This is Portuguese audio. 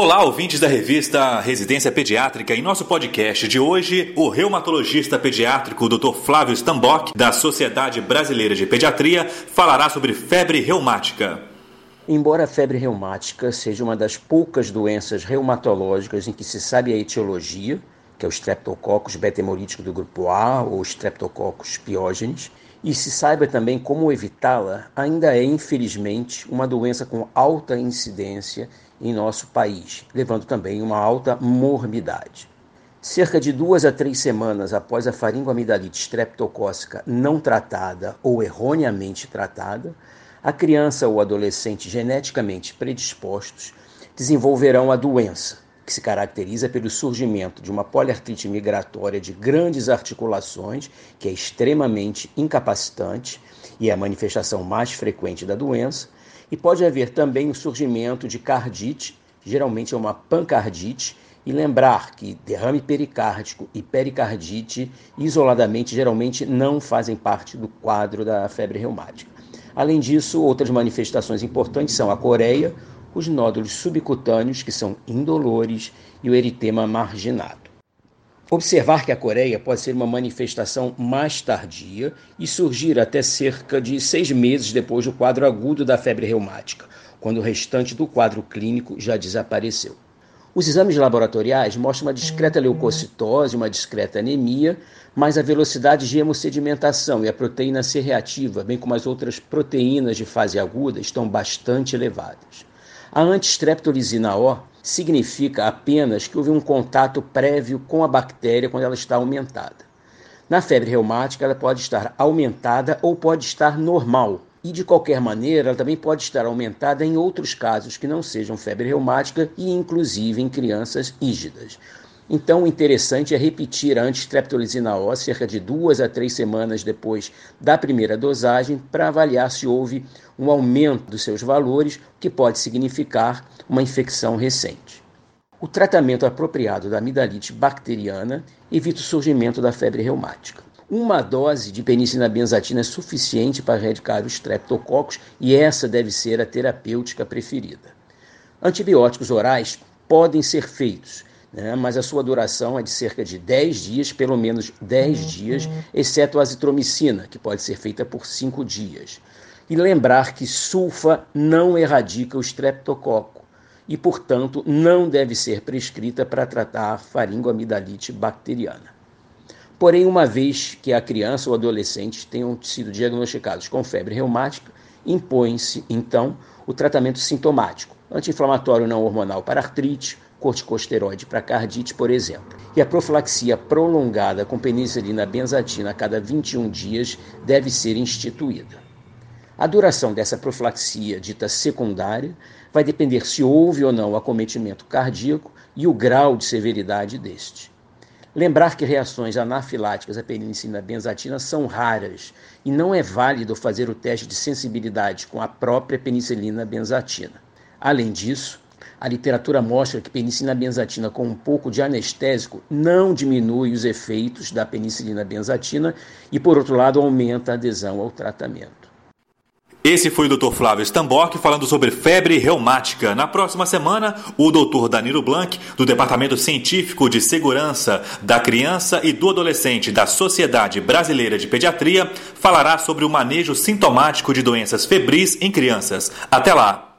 Olá, ouvintes da revista Residência Pediátrica. Em nosso podcast de hoje, o reumatologista pediátrico Dr. Flávio Stambock, da Sociedade Brasileira de Pediatria, falará sobre febre reumática. Embora a febre reumática seja uma das poucas doenças reumatológicas em que se sabe a etiologia, que é o Streptococcus beta do grupo A ou Streptococcus pyogenes, e se saiba também como evitá-la, ainda é, infelizmente, uma doença com alta incidência em nosso país, levando também uma alta morbidade. Cerca de duas a três semanas após a faringoamidalite streptocócica não tratada ou erroneamente tratada, a criança ou adolescente geneticamente predispostos desenvolverão a doença, que se caracteriza pelo surgimento de uma poliartrite migratória de grandes articulações, que é extremamente incapacitante e é a manifestação mais frequente da doença, e pode haver também o surgimento de cardite, geralmente é uma pancardite, e lembrar que derrame pericárdico e pericardite isoladamente geralmente não fazem parte do quadro da febre reumática. Além disso, outras manifestações importantes são a coreia, os nódulos subcutâneos, que são indolores, e o eritema marginado. Observar que a coreia pode ser uma manifestação mais tardia e surgir até cerca de seis meses depois do quadro agudo da febre reumática, quando o restante do quadro clínico já desapareceu. Os exames laboratoriais mostram uma discreta leucocitose, uma discreta anemia, mas a velocidade de hemossedimentação e a proteína C reativa, bem como as outras proteínas de fase aguda, estão bastante elevadas. A antistreptolizina O significa apenas que houve um contato prévio com a bactéria quando ela está aumentada. Na febre reumática, ela pode estar aumentada ou pode estar normal. E de qualquer maneira, ela também pode estar aumentada em outros casos que não sejam febre reumática e inclusive em crianças ígidas. Então, o interessante é repetir a antistreptolizina O cerca de duas a três semanas depois da primeira dosagem para avaliar se houve um aumento dos seus valores, que pode significar uma infecção recente. O tratamento apropriado da amidalite bacteriana evita o surgimento da febre reumática. Uma dose de penicilina benzatina é suficiente para erradicar os streptococcus e essa deve ser a terapêutica preferida. Antibióticos orais podem ser feitos né? mas a sua duração é de cerca de 10 dias, pelo menos 10 uhum. dias, exceto a azitromicina, que pode ser feita por 5 dias. E lembrar que sulfa não erradica o streptococo e, portanto, não deve ser prescrita para tratar faringoamidalite bacteriana. Porém, uma vez que a criança ou adolescente tenham sido diagnosticados com febre reumática, impõe-se, então, o tratamento sintomático, anti-inflamatório não hormonal para artrite, corticosteroide para cardite, por exemplo. E a profilaxia prolongada com penicilina benzatina a cada 21 dias deve ser instituída. A duração dessa profilaxia dita secundária vai depender se houve ou não acometimento cardíaco e o grau de severidade deste. Lembrar que reações anafiláticas à penicilina benzatina são raras e não é válido fazer o teste de sensibilidade com a própria penicilina benzatina. Além disso, a literatura mostra que penicilina benzatina com um pouco de anestésico não diminui os efeitos da penicilina benzatina e, por outro lado, aumenta a adesão ao tratamento. Esse foi o Dr. Flávio Stambock falando sobre febre reumática. Na próxima semana, o Dr. Danilo Blanc, do Departamento Científico de Segurança da Criança e do Adolescente da Sociedade Brasileira de Pediatria, falará sobre o manejo sintomático de doenças febris em crianças. Até lá!